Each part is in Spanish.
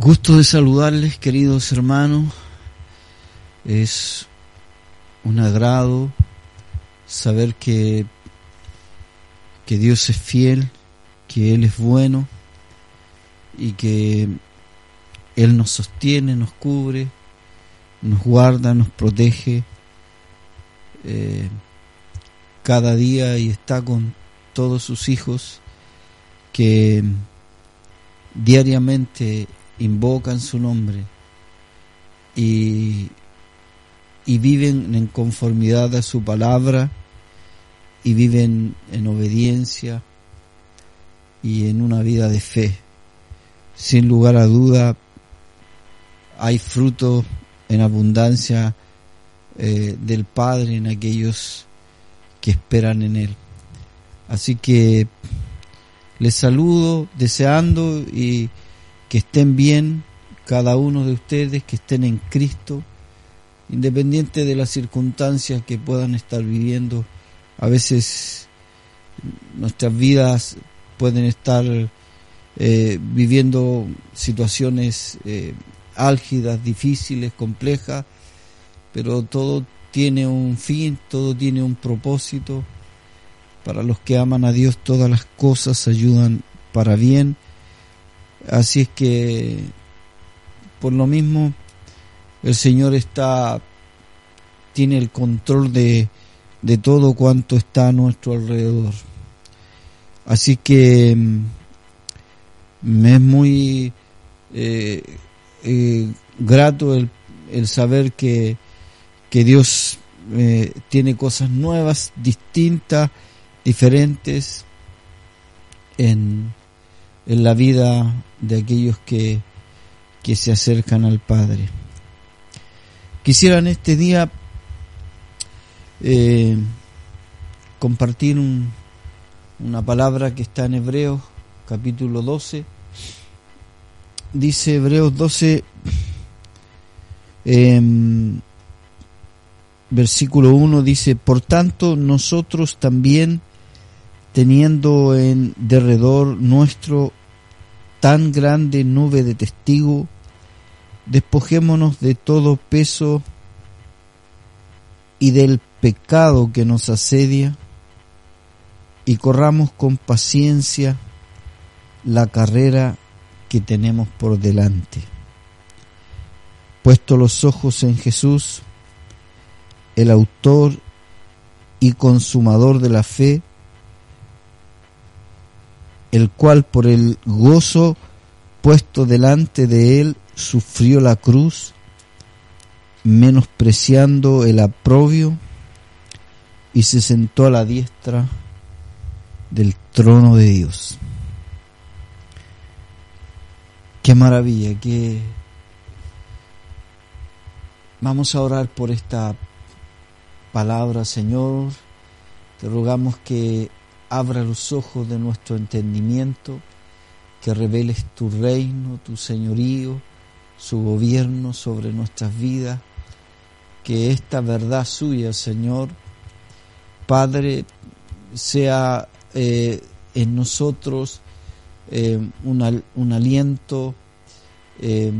Gusto de saludarles, queridos hermanos. Es un agrado saber que, que Dios es fiel, que Él es bueno y que Él nos sostiene, nos cubre, nos guarda, nos protege eh, cada día y está con todos sus hijos que diariamente invocan su nombre y, y viven en conformidad a su palabra y viven en obediencia y en una vida de fe. Sin lugar a duda, hay fruto en abundancia eh, del Padre en aquellos que esperan en Él. Así que les saludo deseando y que estén bien cada uno de ustedes, que estén en Cristo, independiente de las circunstancias que puedan estar viviendo. A veces nuestras vidas pueden estar eh, viviendo situaciones eh, álgidas, difíciles, complejas, pero todo tiene un fin, todo tiene un propósito. Para los que aman a Dios todas las cosas ayudan para bien Así es que, por lo mismo, el Señor está, tiene el control de, de todo cuanto está a nuestro alrededor. Así que mm, me es muy eh, eh, grato el, el, saber que, que Dios eh, tiene cosas nuevas, distintas, diferentes en, en la vida de aquellos que, que se acercan al Padre. Quisiera en este día eh, compartir un, una palabra que está en Hebreos capítulo 12. Dice Hebreos 12, em, versículo 1, dice, por tanto nosotros también, teniendo en derredor nuestro tan grande nube de testigos, despojémonos de todo peso y del pecado que nos asedia y corramos con paciencia la carrera que tenemos por delante. Puesto los ojos en Jesús, el autor y consumador de la fe, el cual por el gozo puesto delante de él sufrió la cruz, menospreciando el aprobio, y se sentó a la diestra del trono de Dios. Qué maravilla, que vamos a orar por esta palabra, Señor. Te rogamos que abra los ojos de nuestro entendimiento, que reveles tu reino, tu señorío, su gobierno sobre nuestras vidas, que esta verdad suya, Señor, Padre, sea eh, en nosotros eh, un, aliento, eh,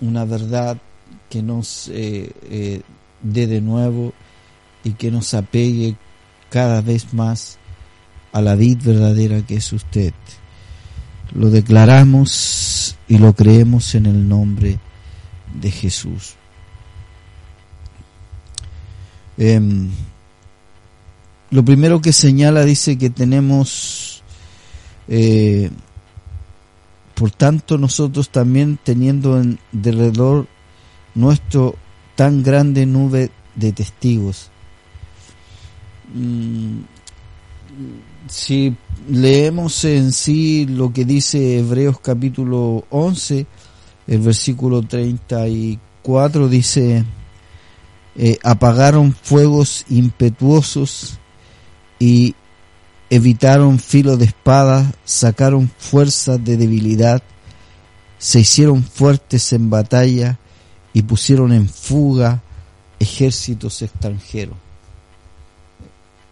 una verdad que nos dé de nuevo y que nos apegue cada vez más a la vid verdadera que es usted. Lo declaramos y lo creemos en el nombre de Jesús. Em, lo primero que señala dice que tenemos, eh, por tanto nosotros también teniendo en derredor nuestro tan grande nube de testigos. Mm, si leemos en sí lo que dice Hebreos capítulo 11, el versículo 34 dice, eh, apagaron fuegos impetuosos y evitaron filo de espada, sacaron fuerzas de debilidad, se hicieron fuertes en batalla y pusieron en fuga ejércitos extranjeros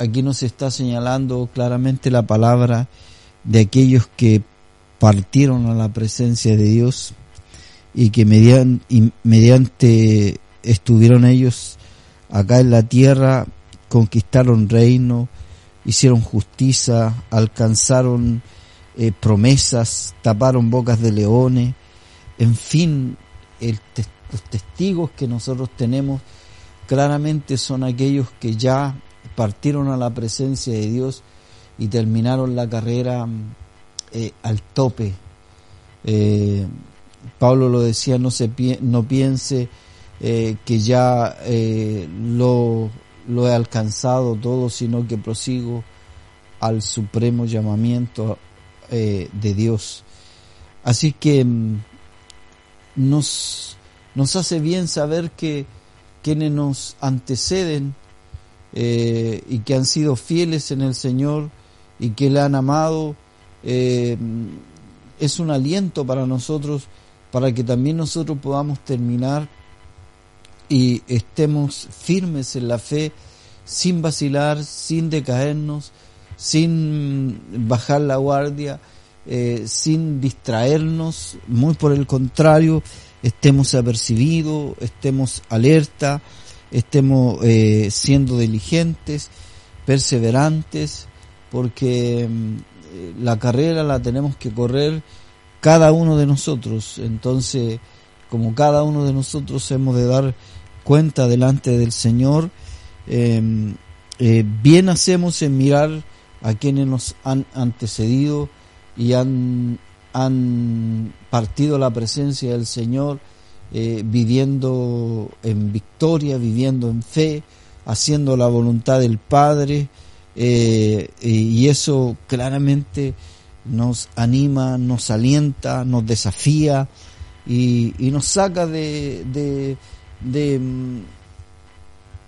aquí nos está señalando claramente la palabra de aquellos que partieron a la presencia de Dios y que mediante estuvieron ellos acá en la tierra, conquistaron reino, hicieron justicia, alcanzaron eh, promesas, taparon bocas de leones, en fin, los testigos que nosotros tenemos claramente son aquellos que ya partieron a la presencia de Dios y terminaron la carrera eh, al tope. Eh, Pablo lo decía, no, se, no piense que ya lo lo he alcanzado todo, sino que prosigo al supremo llamamiento eh, de Dios. Así que mm, nos, nos hace bien saber que quienes nos anteceden eh, y que han sido fieles en el Señor y que le han amado, eh, es un aliento para nosotros, para que también nosotros podamos terminar y estemos firmes en la fe sin vacilar, sin decaernos, sin bajar la guardia, eh, sin distraernos, muy por el contrario, estemos apercibidos, estemos alerta, estemos eh, siendo diligentes, perseverantes, porque mm, la carrera la tenemos que correr cada uno de nosotros, entonces como cada uno de nosotros hemos de dar cuenta delante del Señor, em, eh, bien hacemos en mirar a quienes nos han antecedido y han, han partido la presencia del Señor, eh, viviendo en victoria, viviendo en fe, haciendo la voluntad del Padre, eh, y eso claramente nos anima, nos alienta, nos desafía y, nos saca de, de,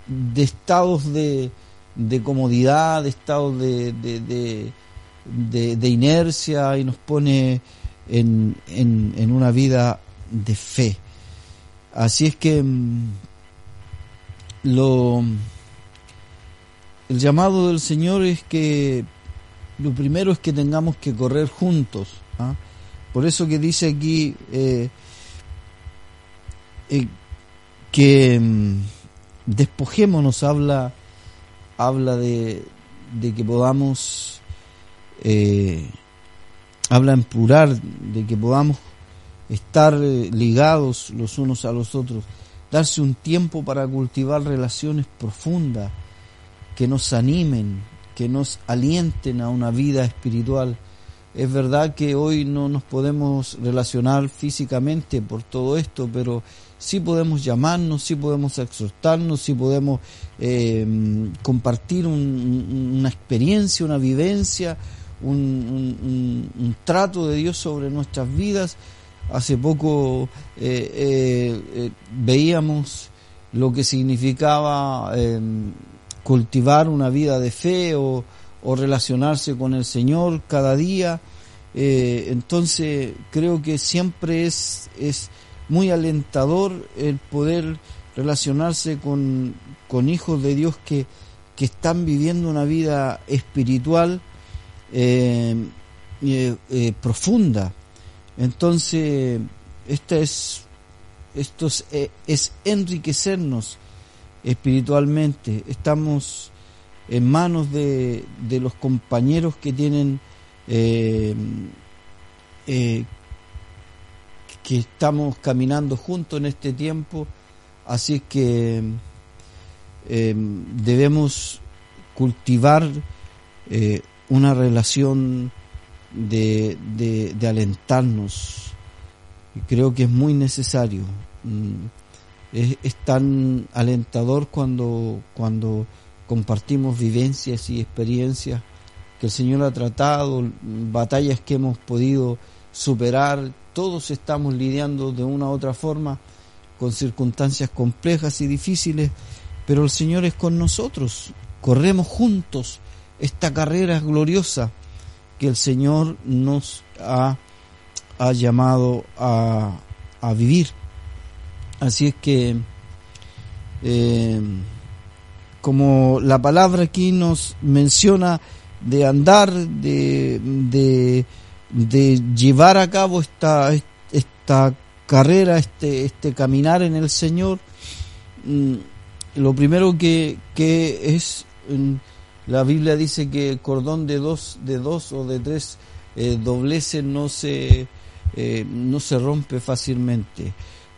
de estados de, de comodidad, de estados de, de, de, inercia y nos pone en, en, en, una vida de fe. Así es que mm, lo, el llamado del Señor es que lo primero es que tengamos que correr juntos. ¿ah? Por eso que dice aquí eh, eh, que mm, despojémonos, habla, habla de, de que podamos, eh, habla en plural, de que podamos estar eh, ligados los unos a los otros, darse un tiempo para cultivar relaciones profundas que nos animen, que nos alienten a una vida espiritual. Es verdad que hoy no nos podemos relacionar físicamente por todo esto, pero sí podemos llamarnos, sí podemos exhortarnos, sí podemos eh, compartir una experiencia, una vivencia, un, trato de Dios sobre nuestras vidas. Hace poco eh, eh, veíamos lo que significaba cultivar una vida de fe o, relacionarse con el Señor cada día. entonces creo que siempre es, es muy alentador el poder relacionarse con, hijos de Dios que, que, están viviendo una vida espiritual eh, eh, eh, profunda. Entonces, esta es, esto es, enriquecernos espiritualmente. Estamos en manos de, los compañeros que tienen que estamos caminando juntos en este tiempo, así que em, debemos cultivar eh, una relación de, de, alentarnos. Y creo que es muy necesario. Mm, es, es, tan alentador cuando, cuando compartimos vivencias y experiencias que el Señor ha tratado, batallas que hemos podido superar, todos estamos lidiando de una u otra forma con circunstancias complejas y difíciles, pero el Señor es con nosotros, corremos juntos esta carrera gloriosa que el Señor nos ha, ha llamado a, a, vivir. Así es que, eh, como la palabra aquí nos menciona de andar, de, de de llevar a cabo esta, esta carrera, este, este caminar en el Señor, mm, lo primero que, que es, mm, la Biblia dice que el cordón de dos, de dos o de tres eh, dobleces no se, eh, no se rompe fácilmente.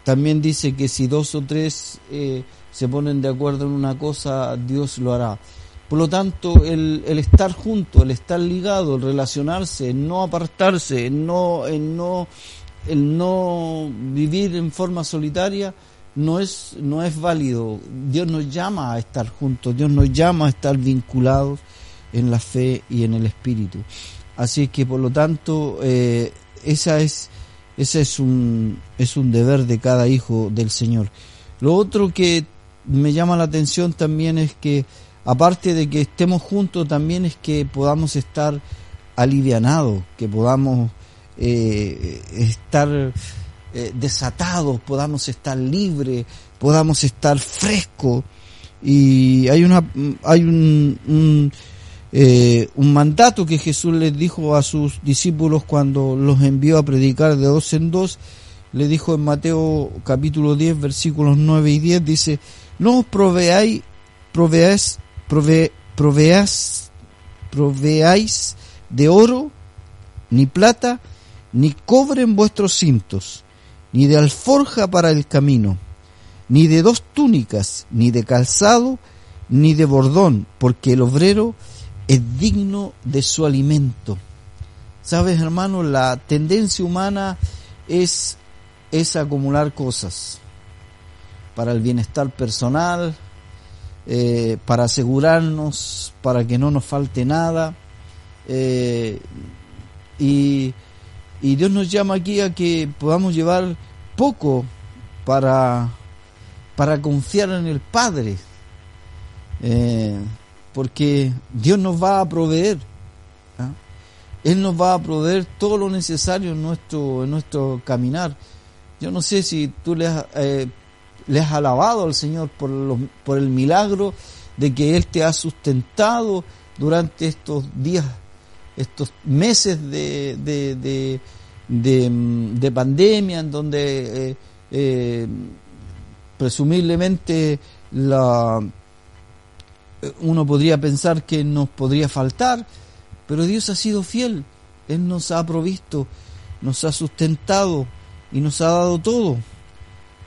También dice que si dos o tres eh, se ponen de acuerdo en una cosa, Dios lo hará. Por lo tanto, el, el estar junto, el estar ligado, el relacionarse, el no apartarse, no, no, el no vivir en forma solitaria, no es, no es válido. Dios nos llama a estar juntos, Dios nos llama a estar vinculados en la fe y en el espíritu. Así que por lo tanto, eh, esa es, ese es un, es un deber de cada hijo del Señor. Lo otro que me llama la atención también es que, aparte de que estemos juntos, también es que podamos estar alivianados, que podamos eh, estar eh, desatados, podamos estar libres, podamos estar frescos. Y hay una, hay un, un, eh, un mandato que Jesús les dijo a sus discípulos cuando los envió a predicar de dos en dos. Le dijo en Mateo capítulo 10 versículos 9 y 10, dice, no os proveáis, proveáis, prove, proveáis, proveáis de oro, ni plata, ni cobre en vuestros cintos, ni de alforja para el camino, ni de dos túnicas, ni de calzado, ni de bordón, porque el obrero es digno de su alimento. Sabes, hermano, la tendencia humana es, es acumular cosas para el bienestar personal, eh, para asegurarnos, para que no nos falte nada. Eh, y y Dios nos llama aquí a que podamos llevar poco para, para confiar en el Padre. Eh, porque Dios nos va a proveer. ¿ah? Él nos va a proveer todo lo necesario en nuestro, en nuestro caminar. Yo no sé si tú le has, eh, has alabado al Señor por, por el milagro de que Él te ha sustentado durante estos días estos meses de, de, de, pandemia en donde eh, eh, presumiblemente la, uno podría pensar que nos podría faltar, pero Dios ha sido fiel, Él nos ha provisto, nos ha sustentado y nos ha dado todo.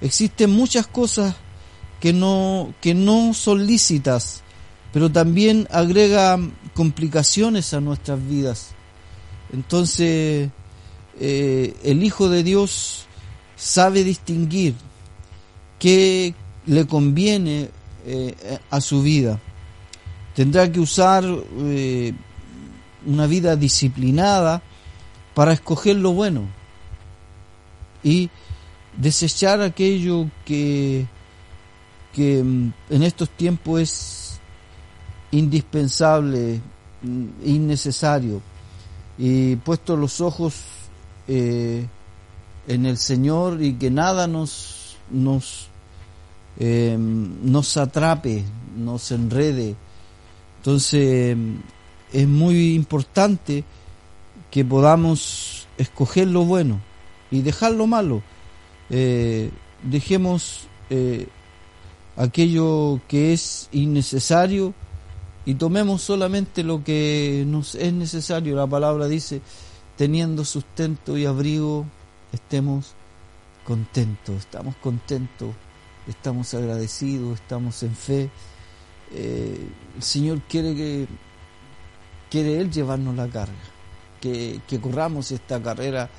Existen muchas cosas que no, que no son lícitas, pero también agrega complicaciones a nuestras vidas. Entonces, eh, el Hijo de Dios sabe distinguir qué le conviene eh, a su vida. Tendrá que usar eh, una vida disciplinada para escoger lo bueno y desechar aquello que, que mm, en estos tiempos es indispensable, innecesario, y puesto los ojos eh, en el Señor y que nada nos, nos, em, nos atrape, nos enrede. Entonces es muy importante que podamos escoger lo bueno y dejar lo malo. Eh, dejemos eh, aquello que es innecesario y tomemos solamente lo que nos es necesario. La palabra dice, teniendo sustento y abrigo, estemos contentos, estamos contentos, estamos agradecidos, estamos en fe. Eh, el Señor quiere que quiere Él llevarnos la carga, que, que corramos esta carrera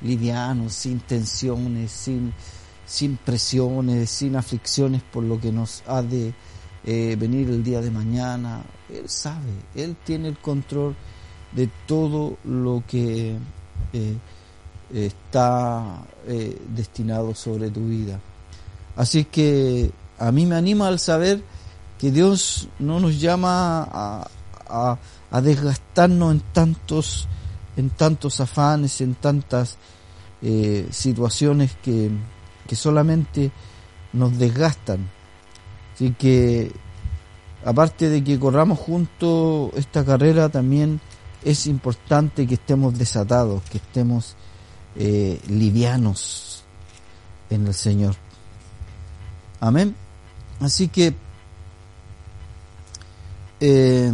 liviano, sin tensiones, sin, sin presiones, sin aflicciones por lo que nos ha de eh, venir el día de mañana. Él sabe, Él tiene el control de todo lo que eh, está eh, destinado sobre tu vida. Así que a mí me anima al saber que Dios no nos llama a, a, desgastarnos en tantos, en tantos afanes, en tantas situaciones que, que solamente nos desgastan Así que, aparte de que corramos juntos esta carrera, también es importante que estemos desatados, que estemos eh, livianos, en el Señor. Amén. Así que eh,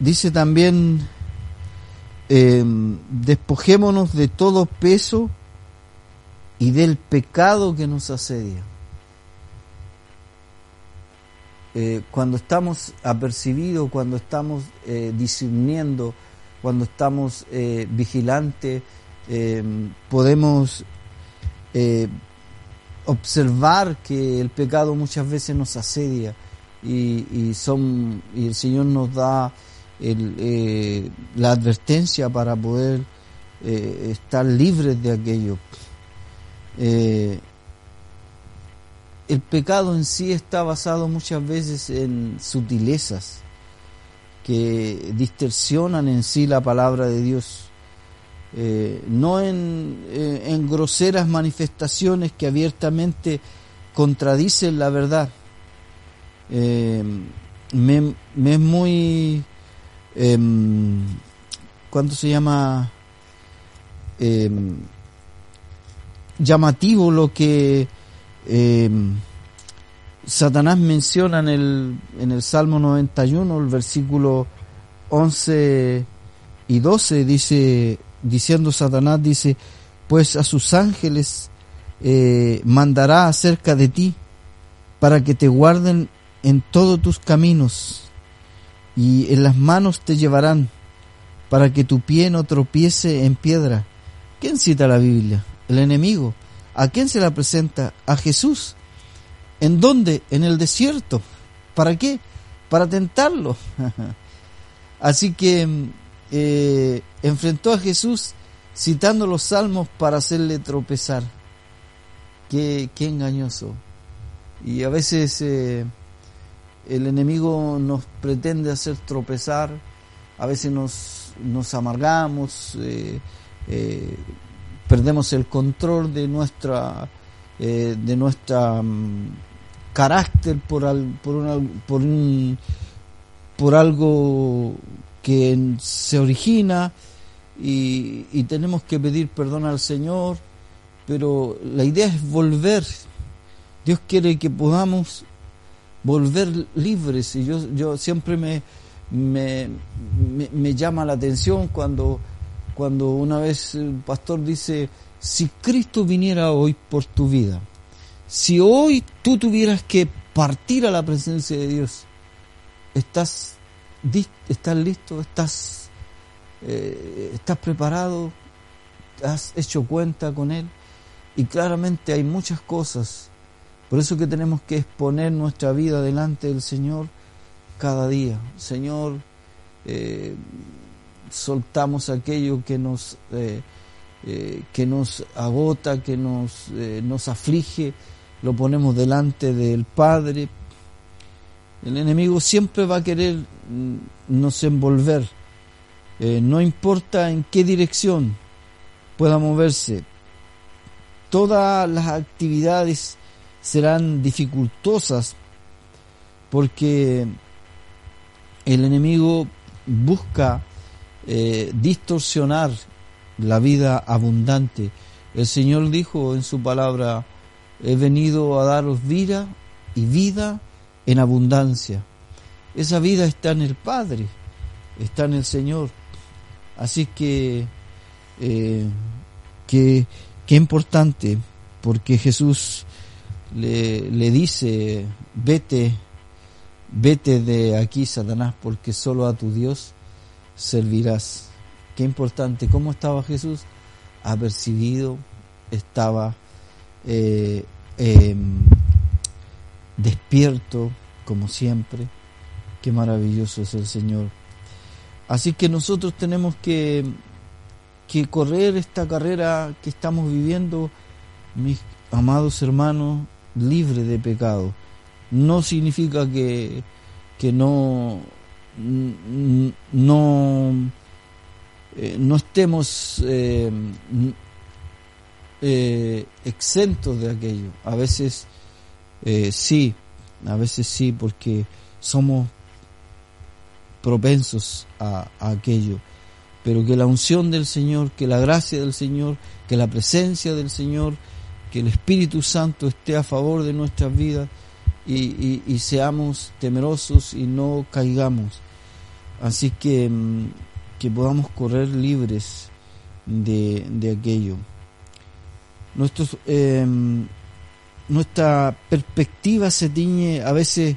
dice también, eh, despojémonos de todo peso y del pecado que nos asedia. Eh, cuando estamos apercibidos, cuando estamos eh, discerniendo, cuando estamos eh, vigilantes, eh, podemos observar que el pecado muchas veces nos asedia y, el Señor nos da la advertencia para poder estar libres de aquello. El pecado en sí está basado muchas veces en sutilezas que distorsionan en sí la palabra de Dios, eh, no en, eh, en groseras manifestaciones que abiertamente contradicen la verdad. Eh, me, me es muy, eh, ¿cuánto se llama? Eh, llamativo lo que eh, Satanás menciona en el, en el Salmo 91, el versículo 11 y 12, dice, diciendo Satanás, dice, pues a sus ángeles eh, mandará acerca de ti para que te guarden en todos tus caminos y en las manos te llevarán para que tu pie no tropiece en piedra. ¿Quién cita la Biblia? El enemigo. ¿A quién se la presenta? A Jesús. ¿En dónde? En el desierto. ¿Para qué? Para tentarlo. Así que eh, enfrentó a Jesús citando los salmos para hacerle tropezar. Qué, qué engañoso. Y a veces eh, el enemigo nos pretende hacer tropezar, a veces nos, amargamos, eh, perdemos el control de nuestra eh, de nuestra um, carácter por al, por, una, por un por algo que se origina y, y tenemos que pedir perdón al Señor pero la idea es volver. Dios quiere que podamos volver libres y yo, yo siempre me, me, me, me llama la atención cuando, cuando una vez el pastor dice, si Cristo viniera hoy por tu vida, si hoy tú tuvieras que partir a la presencia de Dios, ¿estás, estás listo? ¿Estás, eh, ¿Estás preparado? ¿Has hecho cuenta con Él? Y claramente hay muchas cosas por eso que tenemos que exponer nuestra vida delante del Señor cada día. Señor, eh, soltamos aquello que nos, eh, eh, que nos agota, que nos, eh, nos aflige, lo ponemos delante del Padre. El enemigo siempre va a querer mm, nos envolver, no importa en qué dirección pueda moverse. Todas las actividades serán dificultosas porque el enemigo busca eh, distorsionar la vida abundante. El Señor dijo en su palabra, he venido a daros vida y vida en abundancia. Esa vida está en el Padre, está en el Señor. Así que, eh, que, importante, porque Jesús le, le dice, vete, vete de aquí, Satanás, porque solo a tu Dios servirás. Qué importante, ¿cómo estaba Jesús? Apercibido, estaba eh, eh, despierto, como siempre. Qué maravilloso es el Señor. Así que nosotros tenemos que, que correr esta carrera que estamos viviendo, mis amados hermanos, libre de pecado. No significa que, que no, no, eh, no estemos eh, eh, exentos de aquello. A veces sí, a veces sí, porque somos propensos a, a aquello. pero que la unción del Señor, que la gracia del Señor, que la presencia del Señor, que el Espíritu Santo esté a favor de nuestras vidas y, seamos temerosos y no caigamos. Así que, mm, que podamos correr libres de, de aquello. Nuestros, em, nuestra perspectiva se tiñe a veces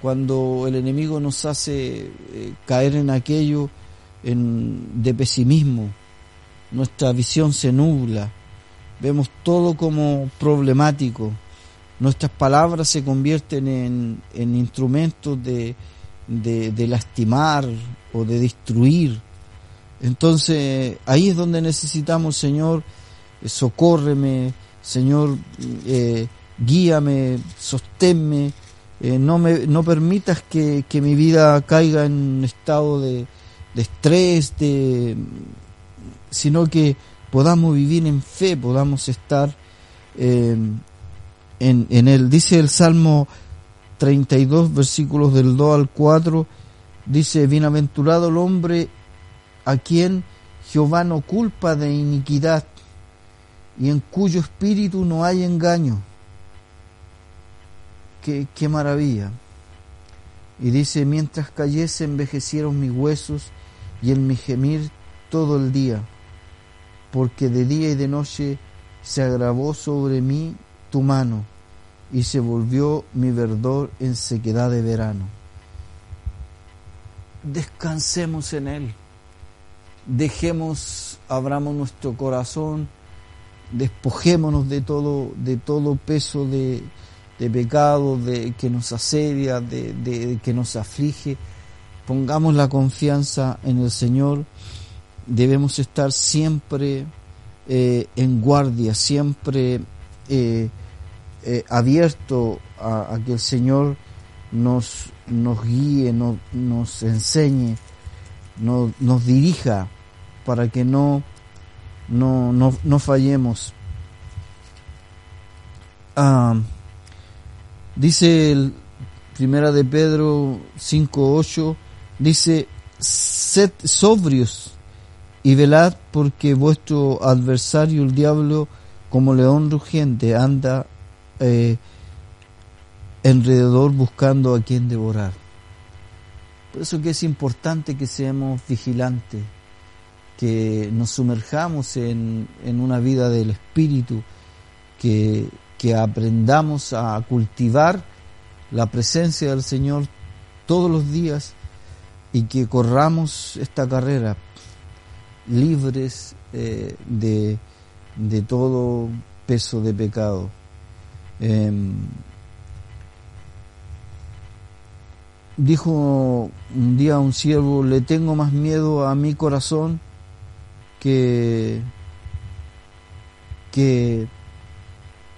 cuando el enemigo nos hace eh, caer en aquello en, de pesimismo. Nuestra visión se nubla, vemos todo como problemático. Nuestras palabras se convierten en, en instrumentos de, de, de lastimar o de destruir. Entonces ahí es donde necesitamos, Señor, socórreme, Señor, eh, guíame, sosténme, eh, no, me, no permitas que, que, mi vida caiga en un estado de, de estrés, de, sino que podamos vivir en fe, podamos estar eh, en, en él. Dice el Salmo 32, versículos del 2 al 4, dice, bienaventurado el hombre a quien Jehová no culpa de iniquidad y en cuyo espíritu no hay engaño. Qué, qué maravilla. Y dice, mientras cayese envejecieron mis huesos y en mi gemir todo el día, porque de día y de noche se agravó sobre mí tu mano y se volvió mi verdor en sequedad de verano. Descansemos en Él, dejemos, abramos nuestro corazón, despojémonos de todo, de todo peso de, de pecado de, que nos asedia, de, de, que nos aflige. Pongamos la confianza en el Señor. Debemos estar siempre eh, en guardia, siempre eh, eh, abierto a, que el Señor nos, nos guíe, nos, nos enseñe, nos, nos dirija para que no no, no, no fallemos. Ah, dice el primera de Pedro 5.8, dice, sed sobrios y velad porque vuestro adversario el diablo como león rugiente anda eh, buscando a quien devorar. Por eso que es importante que seamos vigilantes, que nos sumerjamos en, en una vida del Espíritu, que, que aprendamos a cultivar la presencia del Señor todos los días y que corramos esta carrera libres eh, de, de, todo peso de pecado. Eh, dijo un día un siervo, le tengo más miedo a mi corazón que, que,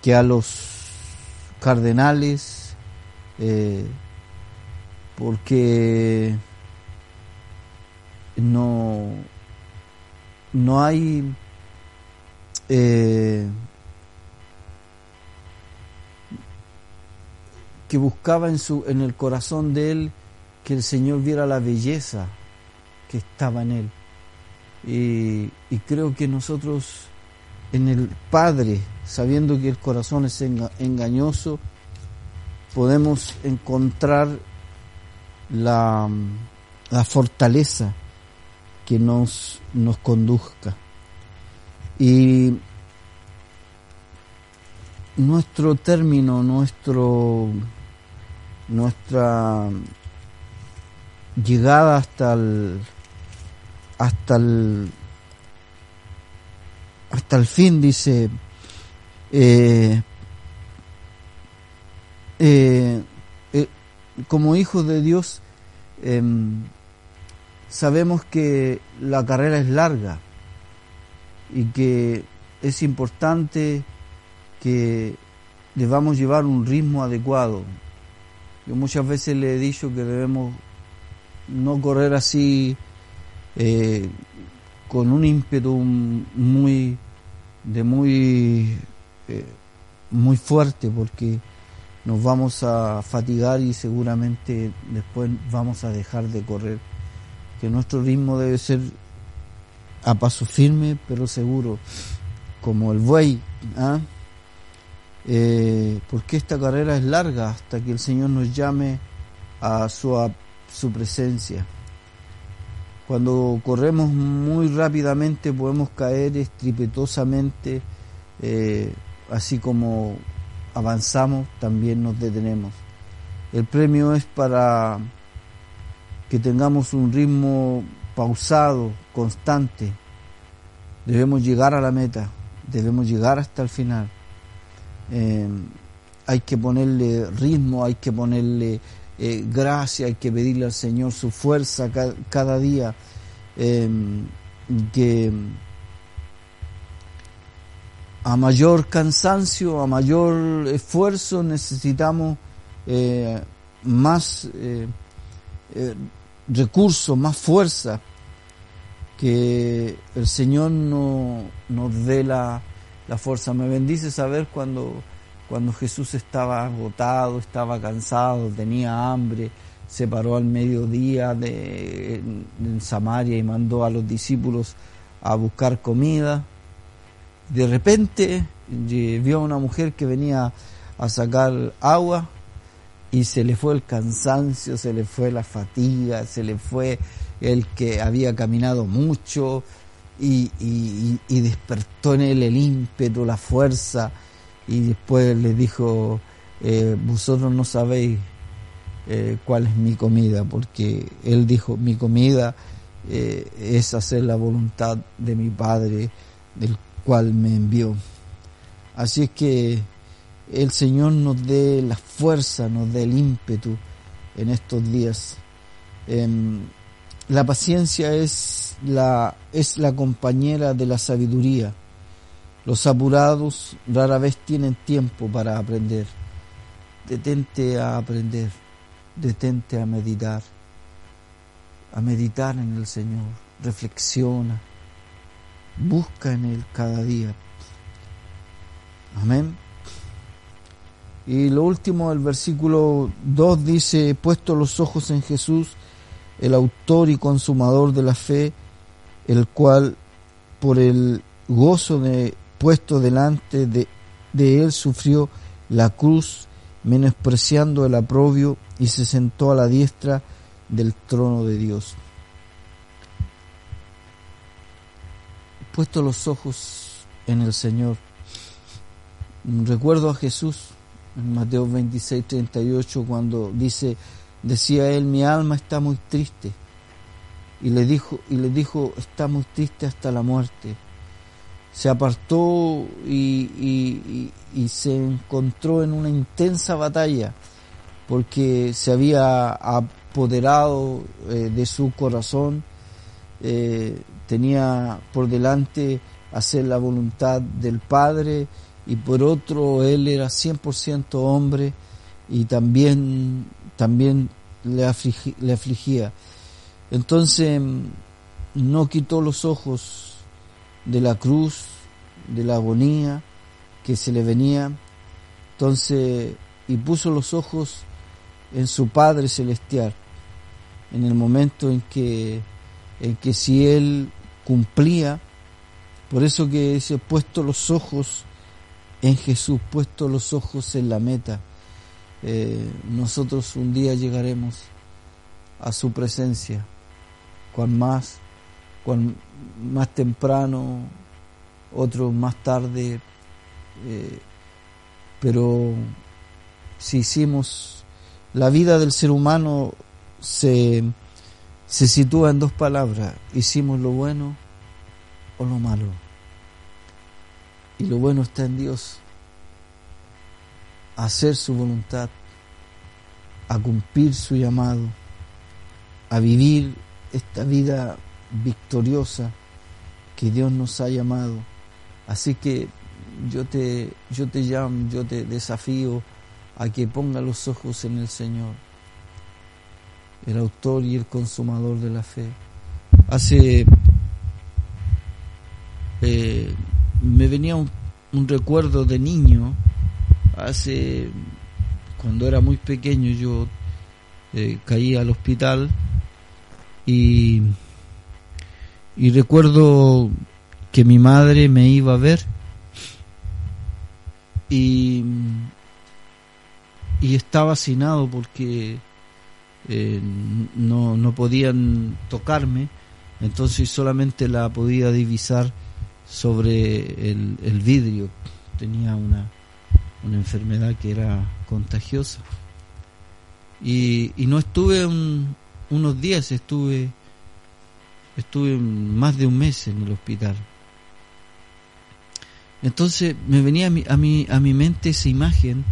que a los cardenales, eh, porque no, no hay eh, que buscaba en su en el corazón de él que el Señor viera la belleza que estaba en él y, creo que nosotros en el Padre, sabiendo que el corazón es engañoso, podemos encontrar la, la fortaleza que nos, nos conduzca. Y nuestro término, nuestro, nuestra llegada hasta el, hasta el hasta el fin dice eh, eh, eh, como hijos de Dios em, sabemos que la carrera es larga y que es importante que debamos llevar un ritmo adecuado. Yo muchas veces le he dicho que debemos no correr así eh, con un ímpetu muy de muy eh, muy fuerte porque nos vamos a fatigar y seguramente después vamos a dejar de correr que nuestro ritmo debe ser a paso firme pero seguro, como el buey, ¿ah? Eh, porque esta carrera es larga hasta que el Señor nos llame a su, presencia. Cuando corremos muy rápidamente podemos caer estripetosamente, eh, así como avanzamos, también nos detenemos. El premio es para que tengamos un ritmo pausado, constante. Debemos llegar a la meta, debemos llegar hasta el final. Eh, hay que ponerle ritmo, hay que ponerle eh, gracia, hay que pedirle al Señor su fuerza cada, día. Eh, que a mayor cansancio, a mayor esfuerzo necesitamos más recursos, más fuerza, que el Señor no, nos dé la, fuerza. Me bendice saber cuando, cuando Jesús estaba agotado, estaba cansado, tenía hambre, se paró al mediodía de, en Samaria y mandó a los discípulos a buscar comida. De repente vio a una mujer que venía a sacar agua y se le fue el cansancio, se le fue la fatiga, se le fue el que había caminado mucho y, despertó en él el ímpetu, la fuerza y después le dijo, eh, vosotros no sabéis eh, cuál es mi comida, porque él dijo, mi comida eh, es hacer la voluntad de mi Padre, del cual me envió. Así es que el Señor nos dé la fuerza, nos dé el ímpetu en estos días. Em, la paciencia es la, es la compañera de la sabiduría. Los apurados rara vez tienen tiempo para aprender. Detente a aprender, detente a meditar, a meditar en el Señor, reflexiona, busca en Él cada día. Amén. Y lo último, el versículo 2 dice, puesto los ojos en Jesús, el autor y consumador de la fe, el cual por el gozo de puesto delante de, de él sufrió la cruz, menospreciando el aprobio, y se sentó a la diestra del trono de Dios. Puesto los ojos en el Señor, recuerdo a Jesús en Mateo 26, 38, cuando dice, decía él, mi alma está muy triste. Y le dijo, y le dijo, está muy triste hasta la muerte. Se apartó y, se encontró en una intensa batalla porque se había apoderado eh, de su corazón, eh, tenía por delante hacer la voluntad del Padre, y por otro él era 100% hombre y también, también le, le afligía. Entonces no quitó los ojos de la cruz, de la agonía que se le venía, entonces, y puso los ojos en su Padre Celestial, en el momento en que, en que si él cumplía, por eso que se puesto los ojos en Jesús, puesto los ojos en la meta, eh, nosotros un día llegaremos a su presencia, cuan más, cuan más temprano, otros más tarde, eh, pero si hicimos la vida del ser humano se, se sitúa en dos palabras, hicimos lo bueno o lo malo. Y lo bueno está en Dios. Hacer su voluntad, a cumplir su llamado, a vivir esta vida victoriosa que Dios nos ha llamado. Así que yo te, yo te llamo, yo te desafío a que ponga los ojos en el Señor, el autor y el consumador de la fe. Hace eh, me venía un, recuerdo de niño, hace, cuando era muy pequeño yo eh, caí al hospital y y recuerdo que mi madre me iba a ver y, y estaba hacinado porque eh, no, no podían tocarme, entonces solamente la podía divisar sobre el, el vidrio. Tenía una, una enfermedad que era contagiosa. Y, no estuve unos días, estuve, estuve más de un mes en el hospital. Entonces me venía a mi, a mi, a mi mente esa imagen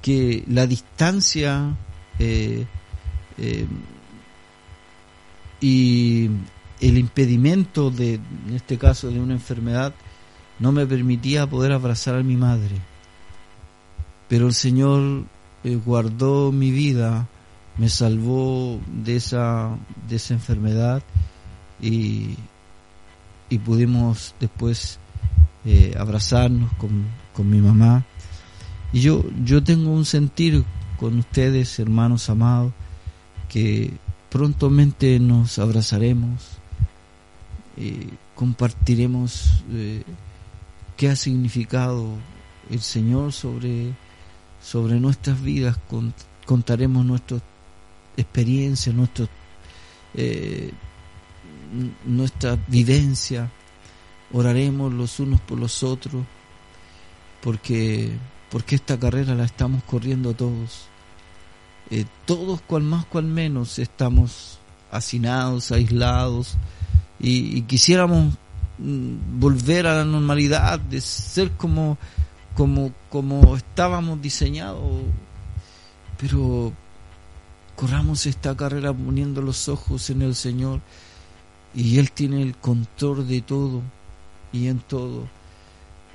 que la distancia eh, eh, y el impedimento de, en este caso, de una enfermedad, no me permitía poder abrazar a mi madre. Pero el Señor eh, guardó mi vida, me salvó de esa, de esa enfermedad y, y pudimos después eh, abrazarnos con, con mi mamá. Y yo, yo tengo un sentir con ustedes, hermanos amados, que prontamente nos abrazaremos, eh, compartiremos eh, qué ha significado el Señor sobre, sobre nuestras vidas, contaremos nuestras experiencias, eh, nuestra vivencia, oraremos los unos por los otros, porque, porque esta carrera la estamos corriendo todos. Eh, todos cual más cual menos estamos hacinados, aislados y, quisiéramos mm, volver a la normalidad, de ser como, como, como estábamos diseñados, pero corramos esta carrera poniendo los ojos en el Señor y Él tiene el control de todo y en todo.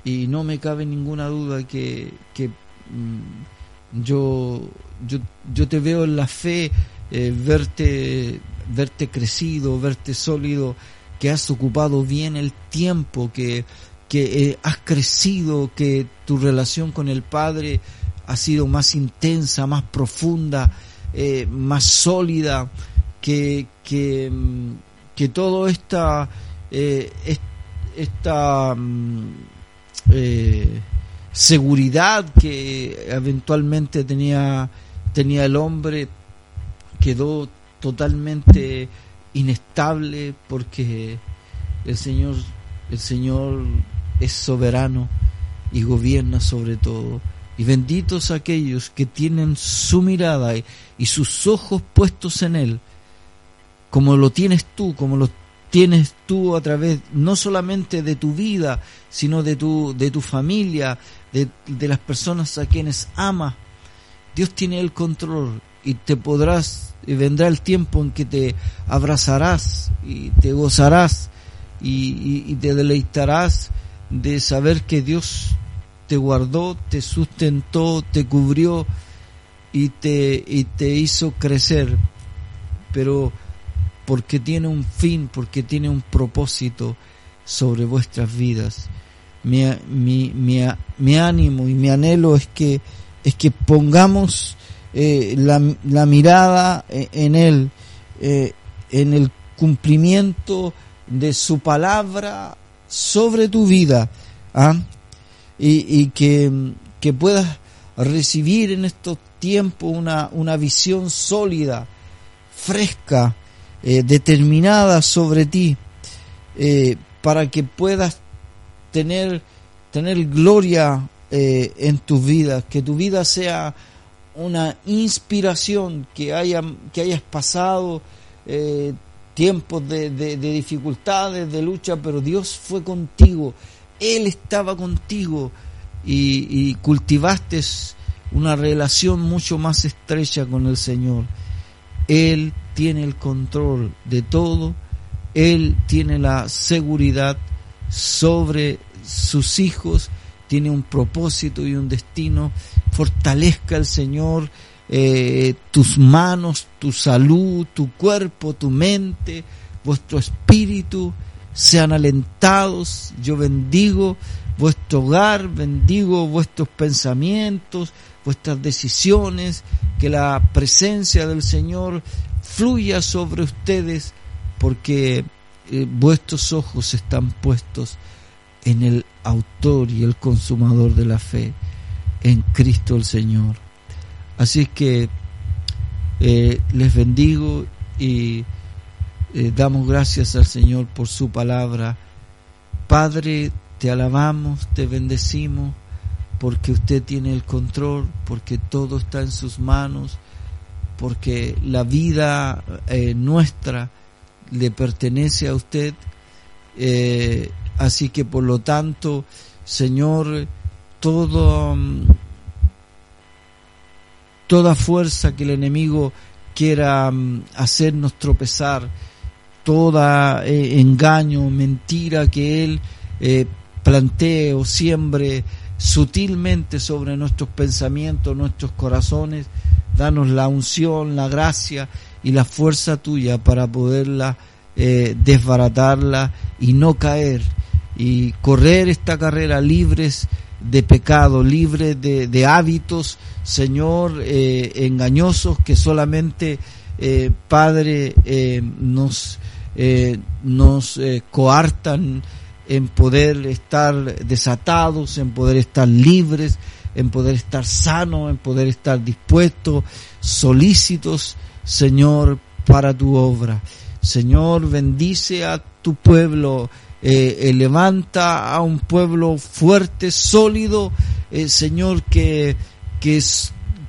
Y no me cabe ninguna duda que, que mm, yo, yo, yo te veo en la fe, eh, verte, verte crecido, verte sólido, que has ocupado bien el tiempo, que, que eh, has crecido, que tu relación con el Padre ha sido más intensa, más profunda, eh, más sólida, que, que, mm, que todo esta, esta mm, seguridad que eventualmente tenía, tenía el hombre quedó totalmente inestable porque el Señor, el Señor es soberano y gobierna sobre todo. Y benditos aquellos que tienen su mirada y sus ojos puestos en Él, como lo tienes tú, como lo tienes tú a través no solamente de tu vida, sino de tu, de tu familia, de, de las personas a quienes amas. Dios tiene el control y te podrás, y vendrá el tiempo en que te abrazarás y te gozarás y, y te deleitarás de saber que Dios te guardó, te sustentó, te cubrió y te, y te hizo crecer. Pero porque tiene un fin, porque tiene un propósito sobre vuestras vidas. Mi, mi, mi, ánimo y mi anhelo es que, es que pongamos eh, la, la, mirada eh, en Él, eh, en el cumplimiento de su palabra sobre tu vida, ¿ah? y, y que, que puedas recibir en estos tiempos una, una visión sólida, fresca, eh, determinada sobre ti eh, para que puedas tener, tener gloria eh, en tu vida, que tu vida sea una inspiración, que, haya, que hayas pasado tiempos de, de, dificultades, de lucha, pero Dios fue contigo, Él estaba contigo y, y cultivaste una relación mucho más estrecha con el Señor. Él tiene el control de todo, Él tiene la seguridad sobre sus hijos, tiene un propósito y un destino. Fortalezca el Señor eh, tus manos, tu salud, tu cuerpo, tu mente, vuestro espíritu, sean alentados. Yo bendigo vuestro hogar, bendigo vuestros pensamientos, vuestras decisiones, que la presencia del Señor fluya sobre ustedes porque eh, vuestros ojos están puestos en el autor y el consumador de la fe, en Cristo el Señor. Así es que eh, les bendigo y eh, damos gracias al Señor por su palabra. Padre, te alabamos, te bendecimos, porque usted tiene el control, porque todo está en sus manos, porque la vida eh, nuestra le pertenece a usted. así que por lo tanto, Señor, todo mm, toda fuerza que el enemigo quiera mm, hacernos tropezar, toda eh, engaño, mentira que él eh, plantee o siembre sutilmente sobre nuestros pensamientos, nuestros corazones, danos la unción, la gracia y la fuerza tuya para poderla eh, desbaratarla y no caer y correr esta carrera libres de pecado, libre de, hábitos, Señor, eh, engañosos que solamente, eh, Padre, eh, nos, nos coartan en poder estar desatados, en poder estar libres, en poder estar sanos, en poder estar dispuestos, solícitos, Señor, para tu obra. Señor, bendice a tu pueblo, eh, eh, levanta a un pueblo fuerte, sólido, eh, Señor, que, que,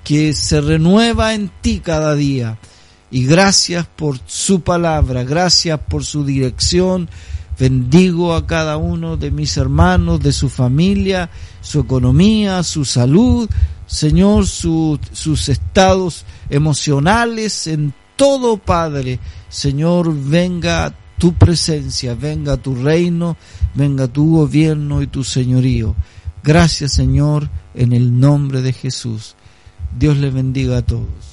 que se renueva en ti cada día. Y gracias por su palabra, gracias por su dirección. Bendigo a cada uno de mis hermanos, de su familia, su economía, su salud, Señor, sus estados emocionales, en todo, Padre. Señor, venga tu presencia, venga tu reino, venga tu gobierno y tu señorío. Gracias Señor, en el nombre de Jesús. Dios le bendiga a todos.